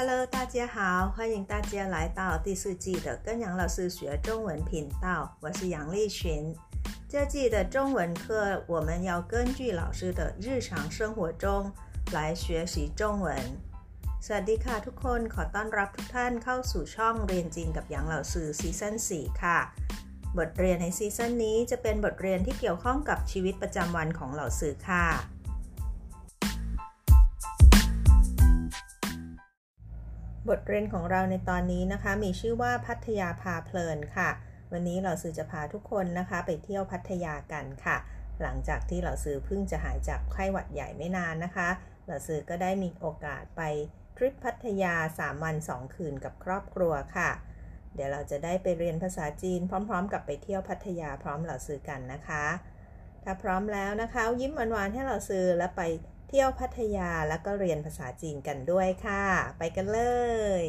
Hello，大家好，欢迎大家来到第四季的跟杨老师学中文频道，我是杨丽群。这季的中文课，我们要根据老师的日常生活中来学习中文。สวัสดีค่ะทุกคนขอต้อนรับทุกท่านเข้าสู่ช่องเรียนจีนกับหยางเหล่าสื่อซีซั่น4ค่ะ บทเรียนในซีซั่นนี้จะเป็นบทเรียนที่เกี่ยวข้องกับชีวิตประจำวันของเหล่าสื่อค่ะ บทเรียนของเราในตอนนี้นะคะ มีชื่อว่าพัทยาพาเพลินค่ะ วันนี้เราสื่อจะพาทุกคนนะคะ ไปเที่ยวพัทยากันค่ะ หลังจากที่เราสื่อเพิ่งจะหายจากไข้หวัดใหญ่ไม่นานนะคะ เราสื่อก็ได้มีโอกาสไปทริปพัทยา3วัน2คืนกับครอบครัวค่ะ เดี๋ยวเราจะได้ไปเรียนภาษาจีนพร้อม ๆ กับไปเที่ยวพัทยาพร้อมเราซื้อกันนะคะ ถ้าพร้อมแล้วนะคะ ยิ้มหวานๆให้เราซื้อแล้วไป เที่ยวพัทยาแล้วก็เรียนภาษาจีนกันด้วยค่ะ ไปกันเลย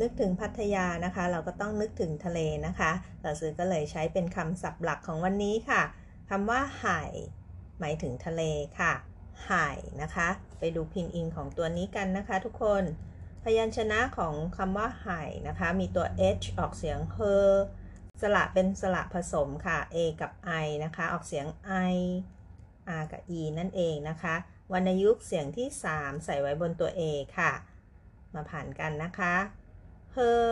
นึกถึงพัทยานะคะ เราก็ต้องนึกถึงทะเลนะคะเราซื้อก็เลยใช้เป็นคำศัพท์หลักของวันนี้ค่ะคำว่าหายหมายถึงทะเลค่ะหายนะคะ ไปดูพินอินของตัวนี้กันนะคะ ทุกคนพยัญชนะของคำว่าหายนะคะ มีตัว h ออกเสียงเฮ สระเป็นสระผสมค่ะ a กับ i นะคะ ออกเสียง i r กับ e นั่นเองนะคะ วรรณยุกต์เสียงที่ 3 ใส่ไว้บนตัว a ค่ะ มาผ่านกันนะคะ her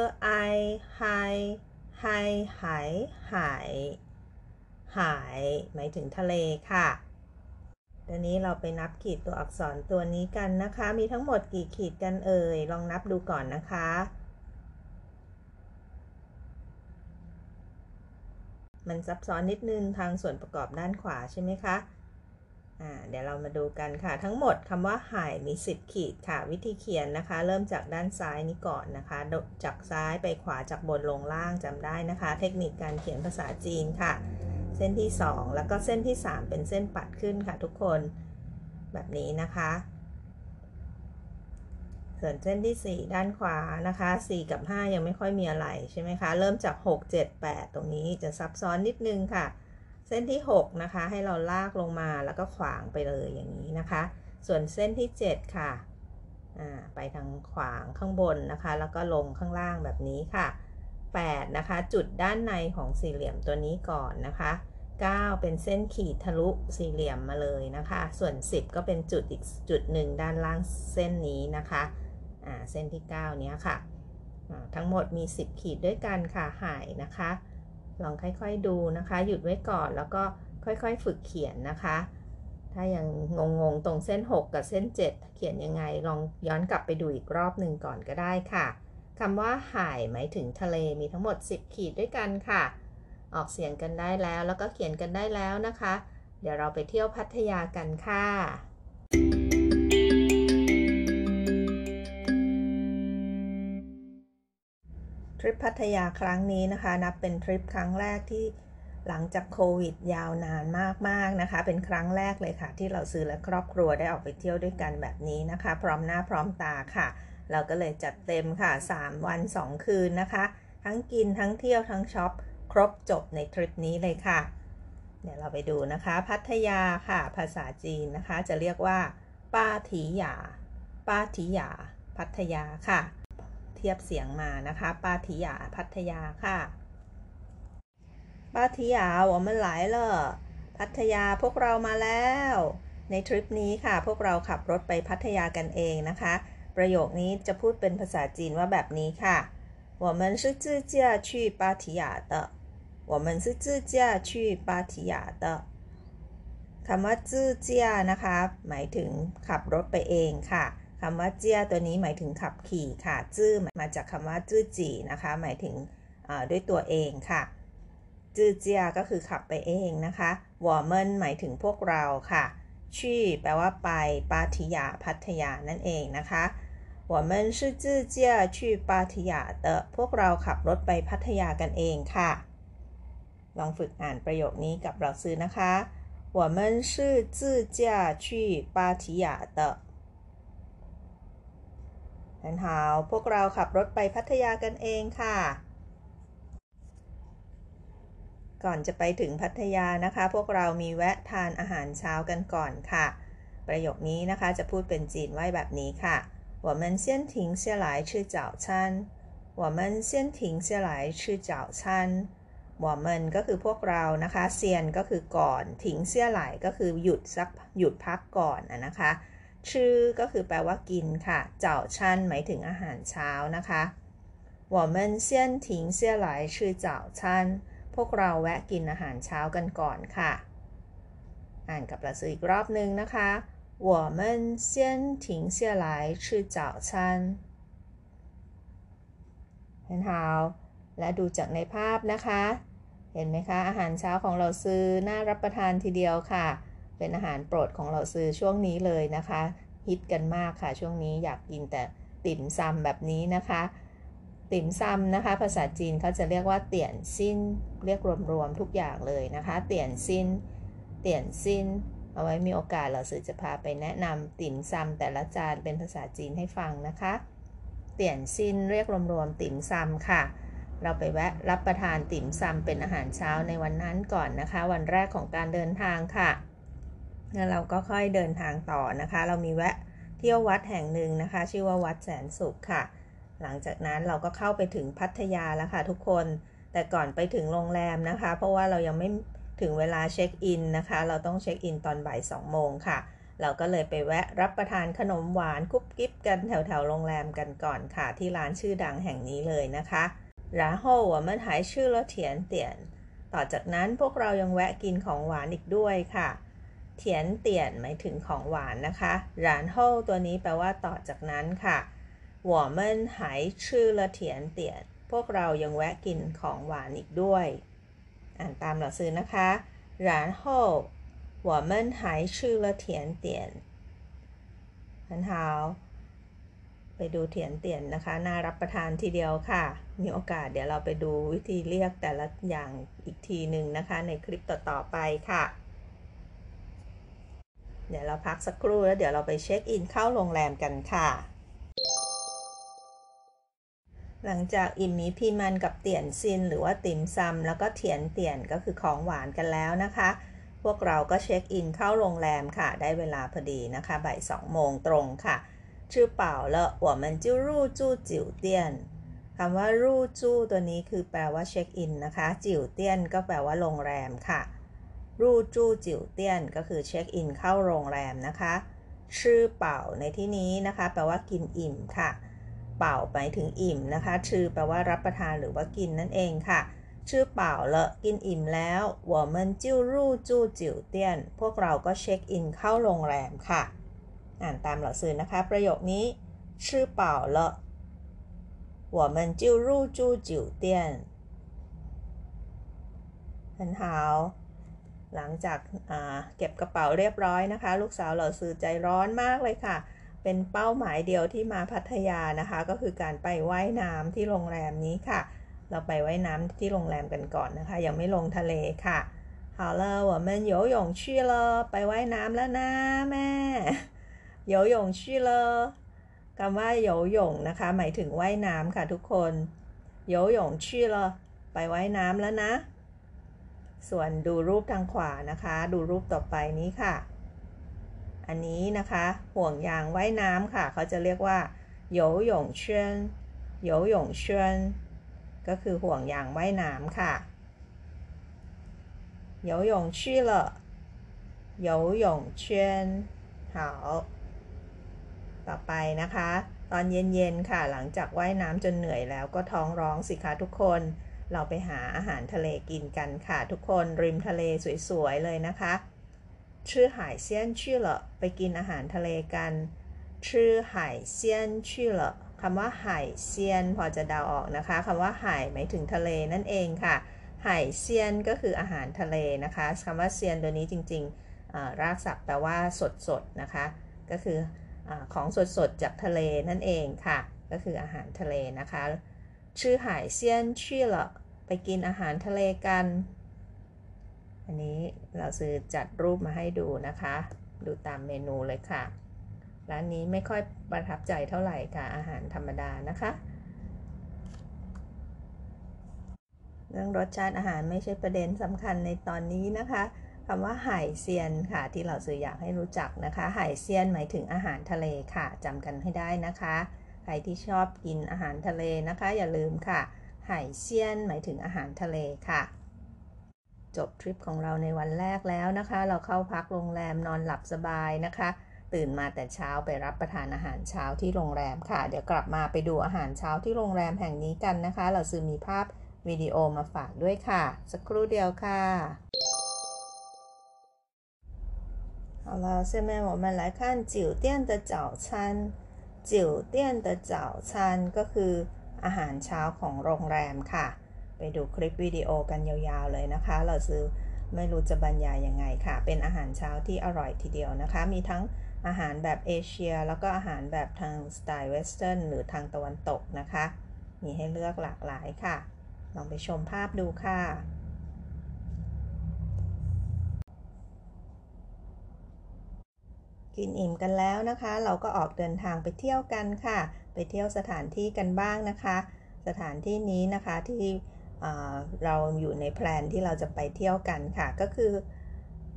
i hi hi หายหายหายหมายถึงทะเลค่ะตอนนี้เราไปนับขีดตัวอักษรตัวนี้กันนะคะ มีทั้งหมดกี่ขีดกันเอ่ย ลองนับดูก่อนนะคะ มันซับซ้อนนิดนึงทางส่วนประกอบด้านขวาใช่ไหมคะอ่าเดี๋ยวเรามาดูกันค่ะ ทั้งหมดคำว่าหายมี 10 ขีดค่ะ วิธีเขียนนะคะ เริ่มจากด้านซ้ายนี้ก่อนนะคะ จากซ้ายไปขวาจากบนลงล่างจำได้นะคะ เทคนิคการเขียนภาษาจีนค่ะ เส้นที่ 2 แล้วก็เส้นที่ 3 เป็นเส้นปัดขึ้นค่ะทุกคนแบบนี้นะคะ ส่วนเส้นที่ 4 ด้านขวานะคะ 4 กับ 5 ยังไม่ค่อยมีอะไรใช่ไหมคะ เริ่มจาก 6 7 8 ตรงนี้จะซับซ้อนนิดนึงค่ะ เส้นที่ 6 นะคะ ให้เราลากลงมาแล้วก็ขวางไปเลยอย่างนี้นะคะ ส่วนเส้นที่ 7 ค่ะไปทางขวางข้างบนนะคะ แล้วก็ลงข้างล่างแบบนี้ค่ะ 8 นะคะ จุดด้านในของสี่เหลี่ยมตัวนี้ก่อนนะคะ 9 เป็นเส้นขีดทะลุสี่เหลี่ยมมาเลยนะคะ ส่วน 10 ก็เป็นจุดอีกจุดหนึ่งด้านล่างเส้นนี้นะคะ เส้นที่ 9 เนี้ยค่ะ ทั้งหมดมี 10 ขีดด้วยกันค่ะ หายนะคะ ลองค่อยๆดูนะคะ หยุดไว้ก่อนแล้วก็ค่อยๆฝึกเขียนนะคะ ถ้ายังงงๆ ตรงเส้น 6 กับเส้น 7 เขียนยังไง ลองย้อนกลับไปดูอีกรอบหนึ่งก่อนก็ได้ค่ะคำว่าหายหมายถึงทะเลมีทั้งหมด 10 ขีดด้วยกันค่ะ ออกเสียงกันได้แล้วแล้วก็เขียนกันได้แล้วนะคะ เดี๋ยวเราไปเที่ยวพัทยากันค่ะ ริปพัทยาครั้งนี้นะคะ นับเป็นทริปครั้งแรกที่หลังจากโควิดยาวนานมากๆนะคะ เป็นครั้งแรกเลยค่ะ ที่เราซื้อและครอบครัวได้ออกไปเที่ยวด้วยกันแบบนี้นะคะ พร้อมหน้าพร้อมตาค่ะ เราก็เลยจัดเต็มค่ะ 3 วัน 2 คืนนะคะ ทั้งกินทั้งเที่ยวทั้งช็อปครบจบในทริปนี้เลยค่ะ เดี๋ยวเราไปดูนะคะ พัทยาค่ะ ภาษาจีนนะคะ จะเรียกว่า ป้าถีหยา ป้าถีหยา พัทยาค่ะ ทียบเสียงมานะคะ ป้าถีหยา พัทยาค่ะ ป้าถีหยา我们来了พัทยาพวกเรามาแล้ว ในทริปนี้ค่ะ พวกเราขับรถไปพัทยากันเองนะคะประโยคนี้จะพูดเป็นภาษาจีนว่าแบบนี้ค่ะ我们是自驾去芭提雅的我们是自驾去芭提雅的คำว่าจื้อเจียนะคะ หมายถึงขับรถไปเองค่ะ คำว่าเจียตัวนี้หมายถึงขับขี่ค่ะ จื้อมาจากคำว่าจื้อจีนะคะ หมายถึงด้วยตัวเองค่ะ จื้อเจียก็คือขับไปเองนะคะวอร์เมนหมายถึงพวกเราค่ะชี่แปลว่าไปปาทิยาพัทยานั่นเองนะคะ我们是自驾去芭提雅的พวกเราขับรถไปพัทยากันเองค่ะ ลองฝึกอ่านประโยคนี้กับเราซื้อนะคะ我们是自驾去芭提雅的 很好พวกเราขับรถไปพัทยากันเองค่ะ ก่อนจะไปถึงพัทยานะคะ พวกเรามีแวะทานอาหารเช้ากันก่อนค่ะ ประโยคนี้นะคะจะพูดเป็นจีนไว้แบบนี้ค่ะ我们先停下来吃早餐我们先停下来吃早餐我们ก็คือพวกเรานะคะเซียนก็คือก่อนถิงเสียไหลก็คือหยุดสักหยุดพักก่อนนะคะ ชื่อก็คือแปลว่ากินค่ะ เจ้าชันหมายถึงอาหารเช้านะคะ我们先停下来吃早餐พวกเราแวะกินอาหารเช้ากันก่อนค่ะ อ่านกับหนังสืออีกรอบนึงนะคะ我们先停下来吃早餐很好และดูจากในภาพนะคะ เห็นไหมคะ อาหารเช้าของเราซื้อน่ารับประทานทีเดียวค่ะ เป็นอาหารโปรดของเราซื้อช่วงนี้เลยนะคะ ฮิตกันมากค่ะ ช่วงนี้อยากกินแต่ติ่มซำแบบนี้นะคะ ติ่มซำนะคะ ภาษาจีนเขาจะเรียกว่าเตี่ยนซินเรียกรวมๆทุกอย่างเลยนะคะ เตี่ยนซินเตี่ยนซินเอาไว้มีโอกาสเราสื่อจะพาไปแนะนำติ่มซำแต่ละจานเป็นภาษาจีนให้ฟังนะคะ เตี่ยนซินเรียกรวมๆติ่มซำค่ะเราไปแวะรับประทานติ่มซำเป็นอาหารเช้าในวันนั้นก่อนนะคะ วันแรกของการเดินทางค่ะ แล้วเราก็ค่อยเดินทางต่อนะคะ เรามีแวะเที่ยววัดแห่งหนึ่งนะคะ ชื่อว่าวัดแสนสุขค่ะ หลังจากนั้นเราก็เข้าไปถึงพัทยาแล้วค่ะทุกคน แต่ก่อนไปถึงโรงแรมนะคะ เพราะว่าเรายังไม่ถึงเวลาเช็คอินนะคะ เราต้องเช็คอินตอนบ่ายสองโมงค่ะ เราก็เลยไปแวะรับประทานขนมหวานคุบกิบกันแถวแถวโรงแรมกันก่อนค่ะ ที่ร้านชื่อดังแห่งนี้เลยนะคะร้าโฮว่ามันหายชื่อละเถียนเตียน ต่อจากนั้นพวกเรายังแวะกินของหวานอีกด้วยค่ะ เทียนเตียนหมายถึงของหวานนะคะหลานโฮตัวนี้แปลว่าต่อจากนั้นค่ะหวอเมินหายชื่อละเถียนเตียน พวกเรายังแวะกินของหวานอีกด้วย อ่านตามหลักซื้อนะคะหลานโฮหวอเมินหายชื่อละเถียนเตียนพันหาวไปดูเทียนเตียนนะคะ น่ารับประทานทีเดียวค่ะ มีโอกาสเดี๋ยวเราไปดูวิธีเรียกแต่ละอย่างอีกทีหนึ่งนะคะ ในคลิปต่อๆไปค่ะ เดี๋ยวเราพักสักครู่แล้วเดี๋ยวเราไปเช็คอินเข้าโรงแรมกันค่ะ หลังจากอิ่มมีพีมันกับเตียนซิน หรือว่าติ่มซำแล้วก็เถียนเตียนก็คือของหวานกันแล้วนะคะ พวกเราก็เช็คอินเข้าโรงแรมค่ะ ได้เวลาพอดีนะคะบ่ายสองโมงตรงค่ะชื่อเป่าแล้ว我们就入住酒店คำว่ารูจู้ตัวนี้คือแปลว่าเช็คอินนะคะจิ๋วเตี้ยนก็แปลว่าโรงแรมค่ะ 入住酒店 ก็คือเช็คอินเข้าโรงแรมนะคะ吃饱 ในที่นี้นะคะ แปลว่ากินอิ่มค่ะ 饱 หมายถึงอิ่มนะคะ吃 แปลว่ารับประทานหรือว่ากินนั่นเองค่ะ 吃饱了 กินอิ่มแล้ว 我们就入住酒店 พวกเราก็เช็คอินเข้าโรงแรมค่ะ อ่านตาม 老师 นะคะ ประโยคนี้ 吃饱了我们就入住酒店很好 หลังจากเก็บกระเป๋าเรียบร้อยนะคะ ลูกสาวเหล่าซื้อใจร้อนมากเลยค่ะ เป็นเป้าหมายเดียวที่มาพัทยานะคะ ก็คือการไปไว่ายน้ำที่โรงแรมนี้ค่ะ เราไปไว่ายน้ำที่โรงแรมกันก่อนนะคะ ยังไม่ลงทะเลค่ะ好了我们游泳去了ไปไว่ายน้ำแล้วนะแม่โยหยงชื่อเลคำว่าโยหยงนะคะ หมายถึงว่ายน้ำค่ะทุกคนโยหยงชื่อเลไปว่ายน้ำแล้วนะ ส่วนดูรูปทางขวานะคะ ดูรูปต่อไปนี้ค่ะ อันนี้นะคะห่วงยางว่ายน้ำค่ะ เขาจะเรียกว่าโยหยงเชิญโยหยงเชิญก็คือห่วงยางว่ายน้ำค่ะโยหยงชื่อเหรอโยหยงเชิญาต่อไปนะคะ ตอนเย็นๆค่ะ หลังจากว่ายน้ำจนเหนื่อยแล้วก็ท้องร้องสิคะทุกคน เราไปหาอาหารทะเลกินกันค่ะ ทุกคนริมทะเลสวยๆเลยนะคะชื่อหายเซียนชื่อเหรอไปกินอาหารทะเลกันชื่อหายเซียนชื่อเหรอคำว่าหายเซียนพอจะเดาออกนะคะคำว่าหายหมายถึงทะเลนั่นเองค่ะหายเซียนก็คืออาหารทะเลนะคะคำว่าเซียนตัวนี้จริงๆรากศัพท์แปลว่าสดๆนะคะ ก็คืออของสดๆจากทะเลนั่นเองค่ะ ก็คืออาหารทะเลนะคะ ชื่อหายเซียนชื่อละไปกินอาหารทะเลกัน อันนี้เราซื้อจัดรูปมาให้ดูนะคะ ดูตามเมนูเลยค่ะ ร้านนี้ไม่ค่อยประทับใจเท่าไหร่ค่ะ อาหารธรรมดานะคะ เรื่องรสชาติอาหารไม่ใช่ประเด็นสำคัญในตอนนี้นะคะคำว่าไห่เซียนค่ะ ที่เราสื่ออยากให้รู้จักนะคะไห่เซียนหมายถึงอาหารทะเลค่ะจำกันให้ได้นะคะ ใครที่ชอบกินอาหารทะเลนะคะ อย่าลืมค่ะไห่เซียนหมายถึงอาหารทะเลค่ะ จบทริปของเราในวันแรกแล้วนะคะ เราเข้าพักโรงแรมนอนหลับสบายนะคะ ตื่นมาแต่เช้าไปรับประทานอาหารเช้าที่โรงแรมค่ะ เดี๋ยวกลับมาไปดูอาหารเช้าที่โรงแรมแห่งนี้กันนะคะ เราซื้อมีภาพวิดีโอมาฝากด้วยค่ะ สักครู่เดียวค่ะ好了，下面我们来看酒店的早餐。 จิ๋วเตี้ยนตะเจ้าชันก็คืออาหารเช้าของโรงแรมค่ะ ไปดูคลิปวิดีโอกันยาวๆเลยนะคะ เราซื้อไม่รู้จะบรรยายยังไงค่ะ เป็นอาหารเช้าที่อร่อยทีเดียวนะคะ มีทั้งอาหารแบบเอเชีย แล้วก็อาหารแบบทางสไตล์เวสเทิร์นหรือทางตะวันตกนะคะ มีให้เลือกหลากหลายค่ะ ลองไปชมภาพดูค่ะ กินอิ่มกันแล้วนะคะ เราก็ออกเดินทางไปเที่ยวกันค่ะ ไปเที่ยวสถานที่กันบ้างนะคะ สถานที่นี้นะคะที่เราอยู่ในแพลนที่เราจะไปเที่ยวกันค่ะ ก็คือ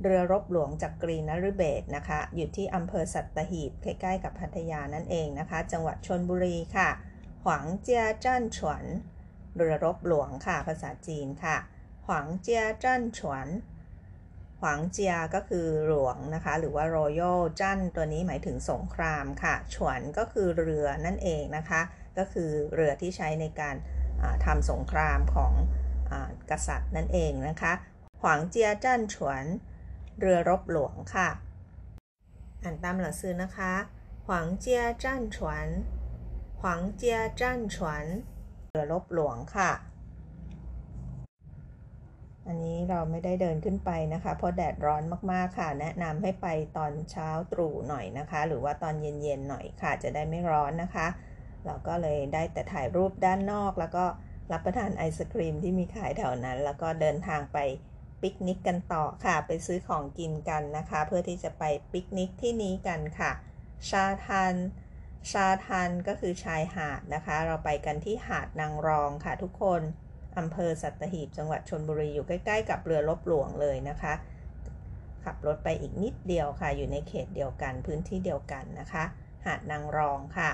เรือรบหลวงจากกรีนฤเบศนะคะ อยู่ที่อำเภอสัตหีบใกล้ๆกับพัทยานั่นเองนะคะ จังหวัดชนบุรีค่ะหวังเจียจ้านฉวน เรือรบหลวงค่ะภาษาจีนค่ะหวังเจียจ้านฉวน หวังเจียก็คือหลวงนะคะ หรือว่า Royal จันตัวนี้หมายถึงสงครามค่ะ ฉวนก็คือเรือนั่นเองนะคะ ก็คือเรือที่ใช้ในการทำสงครามของอกษัตริย์นั่นเองนะคะ หวังเจียจันฉวน เรือรบหลวงค่ะ อ่านตามหลักซื้อนะคะ หวังเจียจันฉวน หวังเจียจันฉวน เรือรบหลวงค่ะ อันนี้เราไม่ได้เดินขึ้นไปนะคะ เพราะแดดร้อนมากๆค่ะ แนะนำให้ไปตอนเช้าตรู่หน่อยนะคะ หรือว่าตอนเย็นๆหน่อยค่ะ จะได้ไม่ร้อนนะคะ เราก็เลยได้แต่ถ่ายรูปด้านนอกแล้วก็รับประทานไอศครีมที่มีขายแถวนั้น แล้วก็เดินทางไปปิกนิกกันต่อค่ะ ไปซื้อของกินกันนะคะ เพื่อที่จะไปปิกนิกที่นี้กันค่ะ ชาทันชาทันก็คือชายหาดนะคะ เราไปกันที่หาดนางรองค่ะทุกคน อำเภอสัตหีบจังหวัดชนบุรีอยู่ใกล้ๆ กับเรือลบหลวงเลยนะคะ ขับรถไปอีกนิดเดียวค่ะ อยู่ในเขตเดียวกันพื้นที่เดียวกันนะคะ หาดนางรองค่ะ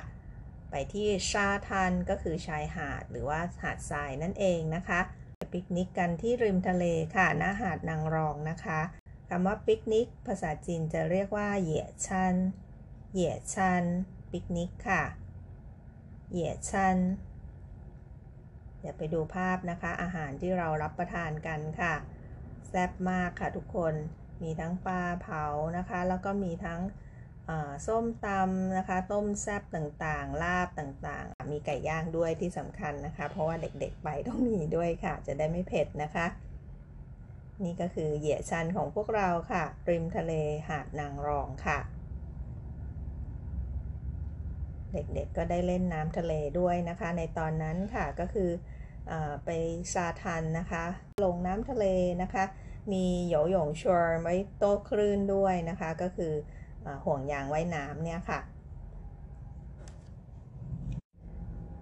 ไปที่ชาทันก็คือชายหาดหรือว่าหาดทรายนั่นเองนะคะไปปิกนิกกันที่ริมทะเลค่ะหน้าหาดนางรองนะคะคำว่าปิกนิกภาษาจีนจะเรียกว่าเหยี่ยชันเหยี่ยชันปิกนิกค่ะเหยี่ยชัน เดี๋ยวไปดูภาพนะคะ อาหารที่เรารับประทานกันค่ะ แซ่บมากค่ะทุกคนมีทั้งปลาเผานะคะ แล้วก็มีทั้งส้มตำนะคะ ต้มแซ่บต่างๆ ลาบต่างๆ มีไก่ย่างด้วยที่สำคัญนะคะ เพราะว่าเด็กๆไปต้องมีด้วยค่ะ จะได้ไม่เผ็ดนะคะ นี่ก็คือเหยี่ยชันของพวกเราค่ะ ริมทะเลหาดนางรองค่ะ เด็กๆก็ได้เล่นน้ำทะเลด้วยนะคะ ในตอนนั้นค่ะก็คือ ไปซาทันนะคะ ลงน้ำทะเลนะคะ มีโยหยงชวร์ไว้โต้คลื่นด้วยนะคะ ก็คือห่วงยางไว้น้ำเนี่ยค่ะ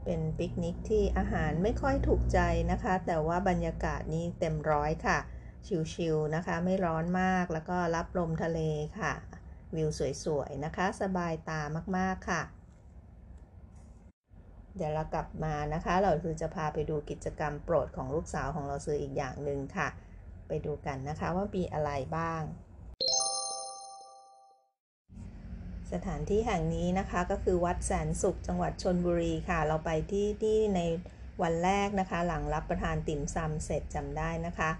เป็นปิกนิกที่อาหารไม่ค่อยถูกใจนะคะ แต่ว่าบรรยากาศนี้เต็มร้อยค่ะ ชิลๆนะคะ ไม่ร้อนมาก แล้วก็รับลมทะเลค่ะ วิวสวยๆนะคะ สบายตามากๆค่ะ เดี๋ยวเรากลับมานะคะ เราคือจะพาไปดูกิจกรรมโปรดของลูกสาวของเราซื้ออีกอย่างหนึ่งค่ะ ไปดูกันนะคะว่ามีอะไรบ้าง สถานที่แห่งนี้นะคะก็คือวัดแสนสุขจังหวัดชนบุรีค่ะ เราไปที่ที่ในวันแรกนะคะ หลังรับประทานติ่มซำเสร็จจำได้นะคะ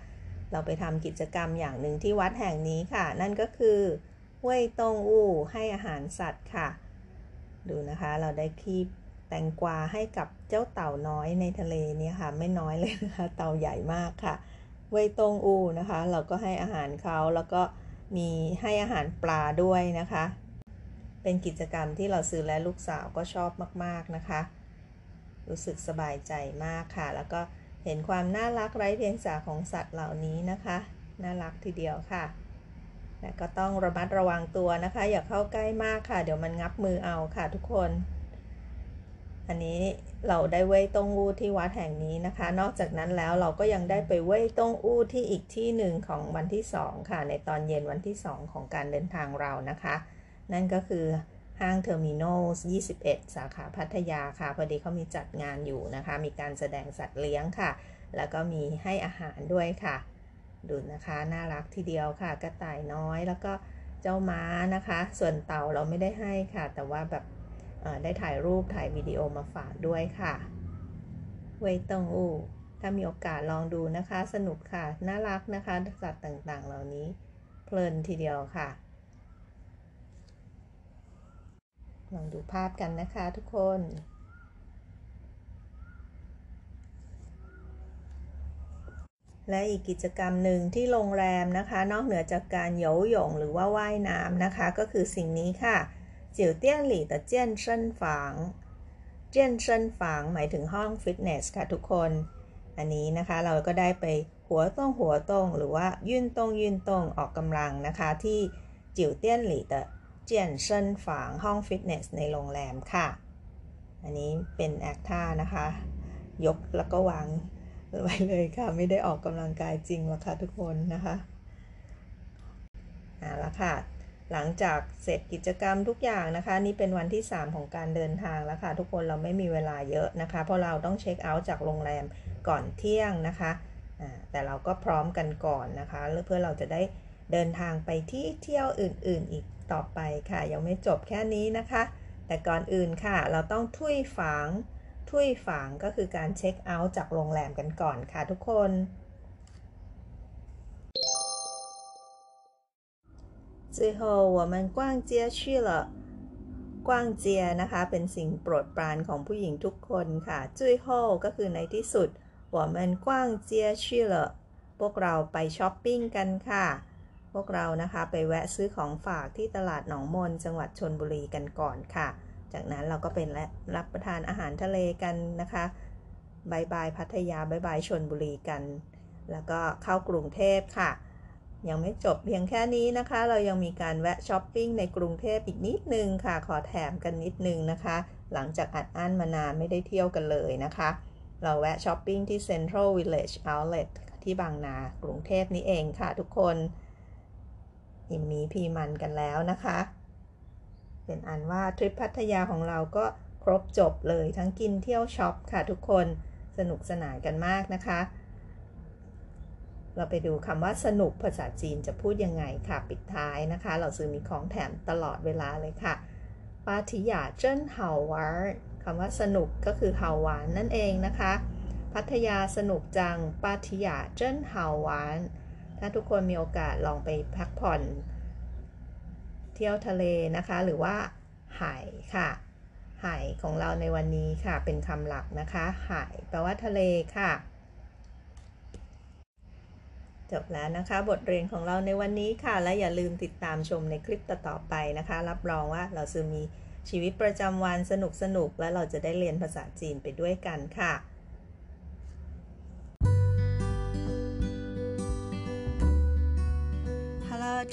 เราไปทำกิจกรรมอย่างหนึ่งที่วัดแห่งนี้ค่ะ นั่นก็คือห้วยตงอู่ให้อาหารสัตว์ค่ะ ดูนะคะเราได้คีบ แตงกวาให้กับเจ้าเต่าน้อยในทะเลนี้ค่ะ ไม่น้อยเลยนะคะเต่าใหญ่มากค่ะห้วยตงอู่นะคะ เราก็ให้อาหารเขาแล้วก็มีให้อาหารปลาด้วยนะคะ เป็นกิจกรรมที่เราซื้อและลูกสาวก็ชอบมาก ๆ นะคะ รู้สึกสบายใจมากค่ะ แล้วก็เห็นความน่ารักไร้เดียงสาของสัตว์เหล่านี้นะคะ น่ารักทีเดียวค่ะแต่ก็ต้องระมัดระวังตัวนะคะ อย่าเข้าใกล้มากค่ะ เดี๋ยวมันงับมือเอาค่ะทุกคน อันนี้เราได้ 喂动物 ที่วัดแห่งนี้นะคะ นอกจากนั้นแล้วเราก็ยังได้ไป 喂动物 ที่อีกที่หนึ่งของวันที่2ค่ะ ในตอนเย็นวันที่2ของการเดินทางเรานะคะ นั่นก็คือห้างเทอร์มินอล21 สาขาพัทยาค่ะ พอดีเขามีจัดงานอยู่นะคะ มีการแสดงสัตว์เลี้ยงค่ะ แล้วก็มีให้อาหารด้วยค่ะ ดูนะคะ น่ารักทีเดียวค่ะ กระต่ายน้อยแล้วก็เจ้าม้านะคะ ส่วนเต่าเราไม่ได้ให้ค่ะ แต่ว่าแบบ ได้ถ่ายรูปถ่ายวิดีโอมาฝากด้วยค่ะเวยตงอูถ้ามีโอกาสลองดูนะคะ สนุกค่ะ น่ารักนะคะสัตว์ต่างๆ เหล่านี้เพลินทีเดียวค่ะ ลองดูภาพกันนะคะทุกคนและอีกกิจกรรมหนึ่งที่โรงแรมนะคะ นอกเหนือจากการโยหยงหรือว่าว่ายน้ำนะคะ ก็คือสิ่งนี้ค่ะ 酒店里的健身房健身房หมายถึงห้องฟิตเนสค่ะทุกคน อันนี้นะคะเราก็ได้ไปหัวต้องหัวตรงหรือว่ายืนตรงยืนตรงออกกำลังนะคะที่จิ๋วเตี้ยนหลี่的เจียนเซินฝางห้องฟิตเนสในโรงแรมค่ะ อันนี้เป็นแอคท่านะคะ ยกแล้วก็วางไว้เลยค่ะ ไม่ได้ออกกำลังกายจริงหรอกค่ะทุกคนนะคะเอาละค่ะ หลังจากเสร็จกิจกรรมทุกอย่างนะคะ นี่เป็นวันที่ 3 ของการเดินทางแล้วค่ะ ทุกคนเราไม่มีเวลาเยอะนะคะ เพราะเราต้องเช็คเอาท์จากโรงแรมก่อนเที่ยงนะคะแต่เราก็พร้อมกันก่อนนะคะเพื่อเราจะได้เดินทางไปที่เที่ยวอื่น ๆ อีกต่อไปค่ะ ยังไม่จบแค่นี้นะคะ แต่ก่อนอื่นค่ะ เราต้องทุยฝังทุยฝังก็คือการเช็คเอาท์จากโรงแรมกันก่อนค่ะทุกคน 最后我们逛街去了กว้างเจียนะคะ เป็นสิ่งโปรดปรานของผู้หญิงทุกคนค่ะจุ้ยโฮก็คือในที่สุด我们逛街去了พวกเราไปช้อปปิ้งกันค่ะ พวกเรานะคะไปแวะซื้อของฝากที่ตลาดหนองมนจังหวัดชนบุรีกันก่อนค่ะ จากนั้นเราก็เป็นรับประทานอาหารทะเลกันนะคะบายบายพัทยาบายบายชนบุรีกัน แล้วก็เข้ากรุงเทพค่ะ ยังไม่จบเพียงแค่นี้นะคะ เรายังมีการแวะช้อปปิ้งในกรุงเทพอีกนิดนึงค่ะ ขอแถมกันนิดนึงนะคะ หลังจากอัดอั้นมานานไม่ได้เที่ยวกันเลยนะคะ เราแวะช้อปปิ้งที่ Central Village Outlet ที่บางนากรุงเทพนี้เองค่ะทุกคนอิมมีพีมันกันแล้วนะคะ เป็นอันว่าทริปพัทยาของเราก็ครบจบเลยทั้งกินเที่ยวช็อปค่ะทุกคนสนุกสนานกันมากนะคะ เราไปดูคำว่าสนุกภาษาจีนจะพูดยังไงค่ะ ปิดท้ายนะคะ เราซื้อมีของแถมตลอดเวลาเลยค่ะปาทิยาเจิ้นเฮาวาร์คำว่าสนุกก็คือเฮาวานนั่นเองนะคะ พัทยาสนุกจังปาทิยาเจิ้นเฮาวานถ้าทุกคนมีโอกาสลองไปพักผ่อน เที่ยวทะเลนะคะ หรือว่าหายค่ะหายของเราในวันนี้ค่ะ เป็นคำหลักนะคะหายแปลว่าทะเลค่ะ จบแล้วนะคะ บทเรียนของเราในวันนี้ค่ะ และอย่าลืมติดตามชมในคลิปต่อๆไปนะคะ รับรองว่าเราจะมีชีวิตประจำวันสนุกสนุกและเราจะได้เรียนภาษาจีนไปด้วยกันค่ะ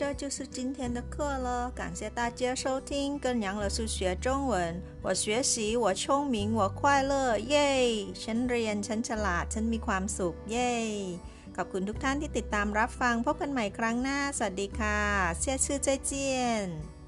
这就是今天的课了，感谢大家收听。跟杨老师学中文，我学习，我聪明，我快乐，耶！ฉันเรียนฉันฉลาดฉันมีความสุขเย้ ขอบคุณทุกท่านที่ติดตามรับฟังพบกันใหม่ครั้งหน้า สวัสดีค่ะ เชื่อชื่อใจเจียน